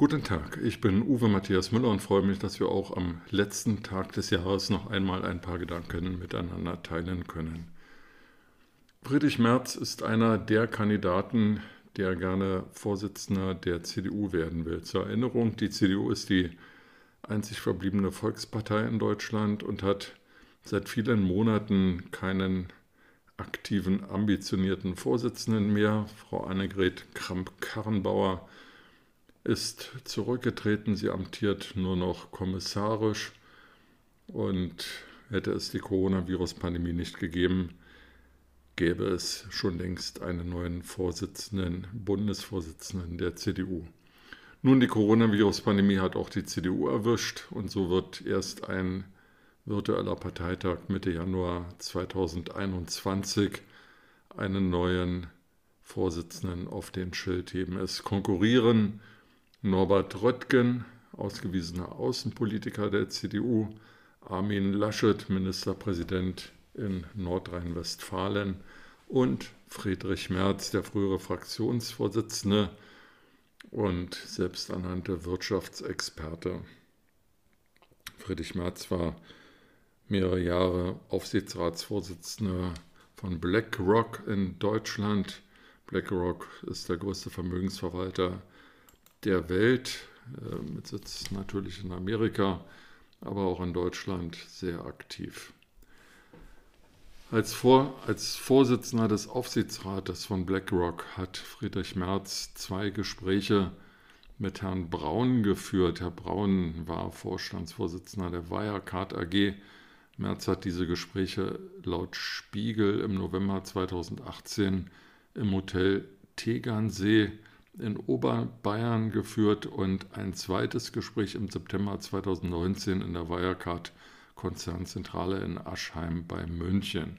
Guten Tag, ich bin Uwe Matthias Müller und freue mich, dass wir auch am letzten Tag des Jahres noch einmal ein paar Gedanken miteinander teilen können. Friedrich Merz ist einer der Kandidaten, der gerne Vorsitzender der CDU werden will. Zur Erinnerung, die CDU ist die einzig verbliebene Volkspartei in Deutschland und hat seit vielen Monaten keinen aktiven, ambitionierten Vorsitzenden mehr. Frau Annegret Kramp-Karrenbauer ist zurückgetreten. Sie amtiert nur noch kommissarisch. Und hätte es die Coronavirus-Pandemie nicht gegeben, gäbe es schon längst einen neuen Vorsitzenden, Bundesvorsitzenden der CDU. Nun, die Coronavirus-Pandemie hat auch die CDU erwischt und so wird erst ein virtueller Parteitag Mitte Januar 2021 einen neuen Vorsitzenden auf den Schild heben. Es konkurrieren Norbert Röttgen, ausgewiesener Außenpolitiker der CDU, Armin Laschet, Ministerpräsident in Nordrhein-Westfalen und Friedrich Merz, der frühere Fraktionsvorsitzende und selbsternannte Wirtschaftsexperte. Friedrich Merz war mehrere Jahre Aufsichtsratsvorsitzender von BlackRock in Deutschland. BlackRock ist der größte Vermögensverwalter der Welt, mit Sitz natürlich in Amerika, aber auch in Deutschland sehr aktiv. Als, Vor als Vorsitzender des Aufsichtsrates von BlackRock hat Friedrich Merz zwei Gespräche mit Herrn Braun geführt. Herr Braun war Vorstandsvorsitzender der Wirecard AG. Merz hat diese Gespräche laut Spiegel im November 2018 im Hotel Tegernsee in Oberbayern geführt und ein zweites Gespräch im September 2019 in der Wirecard Konzernzentrale in Aschheim bei München.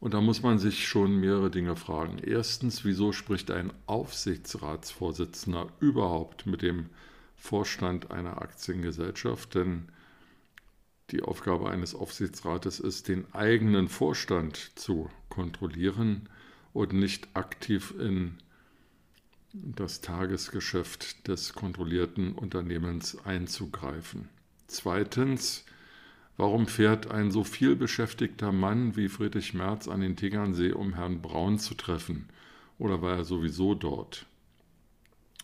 Und da muss man sich schon mehrere Dinge fragen. Erstens, wieso spricht ein Aufsichtsratsvorsitzender überhaupt mit dem Vorstand einer Aktiengesellschaft? Denn die Aufgabe eines Aufsichtsrates ist, den eigenen Vorstand zu kontrollieren und nicht aktiv in das Tagesgeschäft des kontrollierten Unternehmens einzugreifen. Zweitens, warum fährt ein so viel beschäftigter Mann wie Friedrich Merz an den Tegernsee, um Herrn Braun zu treffen? Oder war er sowieso dort?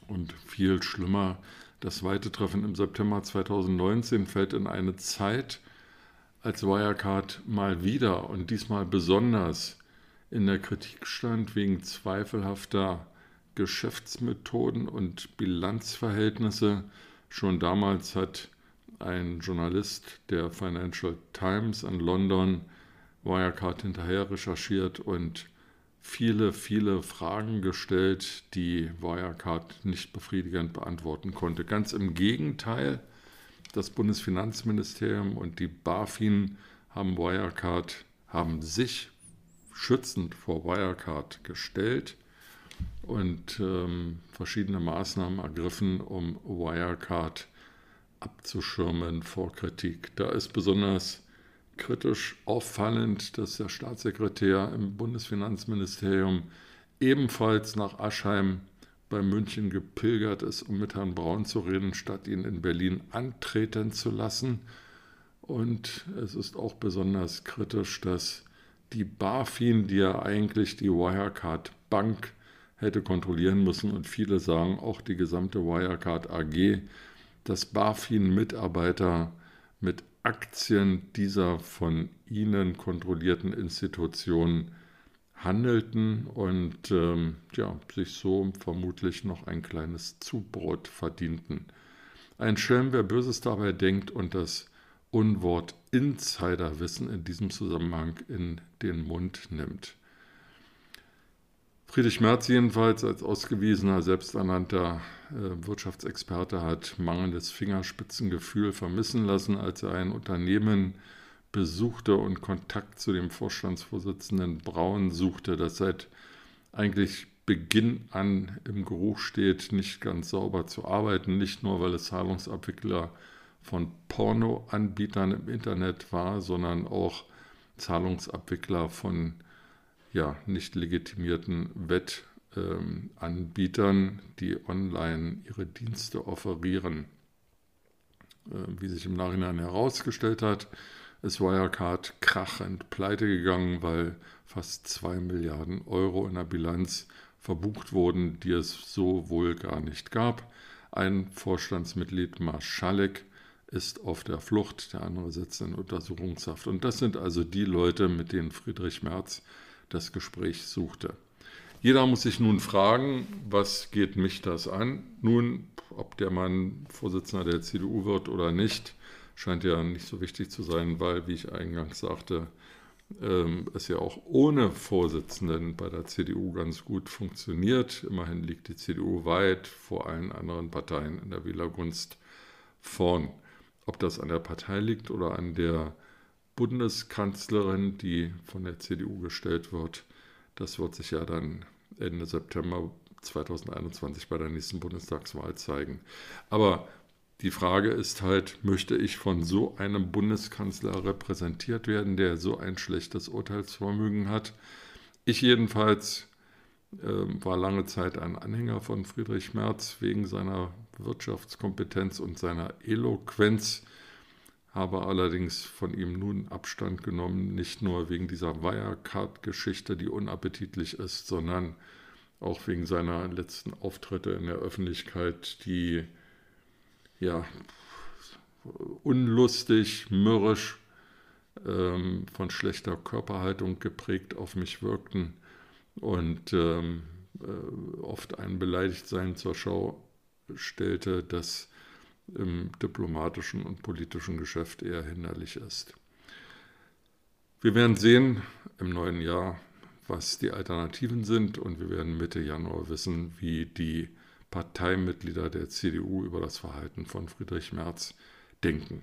Und viel schlimmer, das zweite Treffen im September 2019 fällt in eine Zeit, als Wirecard mal wieder und diesmal besonders in der Kritik stand wegen zweifelhafter Geschäftsmethoden und Bilanzverhältnisse. Schon damals hat ein Journalist der Financial Times in London Wirecard hinterher recherchiert und viele, viele Fragen gestellt, die Wirecard nicht befriedigend beantworten konnte. Ganz im Gegenteil, das Bundesfinanzministerium und die BaFin haben Wirecard, haben sich schützend vor Wirecard gestellt und ähm, verschiedene Maßnahmen ergriffen, um Wirecard abzuschirmen vor Kritik. Da ist besonders kritisch auffallend, dass der Staatssekretär im Bundesfinanzministerium ebenfalls nach Aschheim bei München gepilgert ist, um mit Herrn Braun zu reden, statt ihn in Berlin antreten zu lassen. Und es ist auch besonders kritisch, dass die BaFin, die ja eigentlich die Wirecard Bank hätte kontrollieren müssen. Und viele sagen, auch die gesamte Wirecard AG, dass BaFin-Mitarbeiter mit Aktien dieser von ihnen kontrollierten Institutionen handelten und ähm, ja, sich so vermutlich noch ein kleines Zubrot verdienten. Ein Schelm, wer Böses dabei denkt und das Unwort Insiderwissen in diesem Zusammenhang in den Mund nimmt. Friedrich Merz jedenfalls als ausgewiesener, selbsternannter äh, Wirtschaftsexperte hat mangelndes Fingerspitzengefühl vermissen lassen, als er ein Unternehmen besuchte und Kontakt zu dem Vorstandsvorsitzenden Braun suchte, das seit eigentlich Beginn an im Geruch steht, nicht ganz sauber zu arbeiten, nicht nur weil es Zahlungsabwickler von Pornoanbietern im Internet war, sondern auch Zahlungsabwickler von ja, nicht legitimierten Wettanbietern, die online ihre Dienste offerieren. Äh, wie sich im Nachhinein herausgestellt hat, ist Wirecard krachend pleite gegangen, weil fast 2 Milliarden Euro in der Bilanz verbucht wurden, die es so wohl gar nicht gab. Ein Vorstandsmitglied, Marschalek, ist auf der Flucht, der andere sitzt in Untersuchungshaft. Und das sind also die Leute, mit denen Friedrich Merz das Gespräch suchte. Jeder muss sich nun fragen, was geht mich das an? Nun, ob der Mann Vorsitzender der CDU wird oder nicht, scheint ja nicht so wichtig zu sein, weil, wie ich eingangs sagte, ähm, es ja auch ohne Vorsitzenden bei der CDU ganz gut funktioniert. Immerhin liegt die CDU weit vor allen anderen Parteien in der Wählergunst vorn. Ob das an der Partei liegt oder an der Bundeskanzlerin, die von der CDU gestellt wird, das wird sich ja dann Ende September 2021 bei der nächsten Bundestagswahl zeigen. Aber die Frage ist halt, möchte ich von so einem Bundeskanzler repräsentiert werden, der so ein schlechtes Urteilsvermögen hat? Ich jedenfalls äh, war lange Zeit ein Anhänger von Friedrich Merz wegen seiner Wirtschaftskompetenz und seiner Eloquenz, habe allerdings von ihm nun Abstand genommen, nicht nur wegen dieser Wirecard-Geschichte, die unappetitlich ist, sondern auch wegen seiner letzten Auftritte in der Öffentlichkeit, die ja, unlustig, mürrisch, ähm, von schlechter Körperhaltung geprägt auf mich wirkten und ähm, äh, oft ein Beleidigtsein zur Schau stellte, das im diplomatischen und politischen Geschäft eher hinderlich ist. Wir werden sehen im neuen Jahr, was die Alternativen sind und wir werden Mitte Januar wissen, wie die Parteimitglieder der CDU über das Verhalten von Friedrich Merz denken.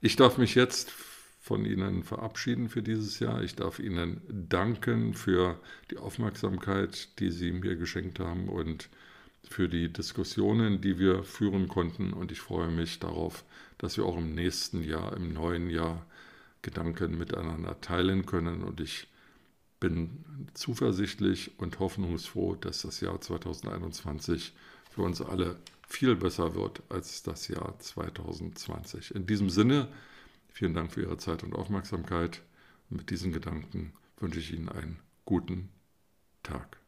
Ich darf mich jetzt von Ihnen verabschieden für dieses Jahr. Ich darf Ihnen danken für die Aufmerksamkeit, die Sie mir geschenkt haben und für die Diskussionen, die wir führen konnten. Und ich freue mich darauf, dass wir auch im nächsten Jahr, im neuen Jahr, Gedanken miteinander teilen können. Und ich bin zuversichtlich und hoffnungsfroh, dass das Jahr 2021 für uns alle viel besser wird als das Jahr 2020. In diesem Sinne, vielen Dank für Ihre Zeit und Aufmerksamkeit. mit diesen Gedanken wünsche ich Ihnen einen guten Tag.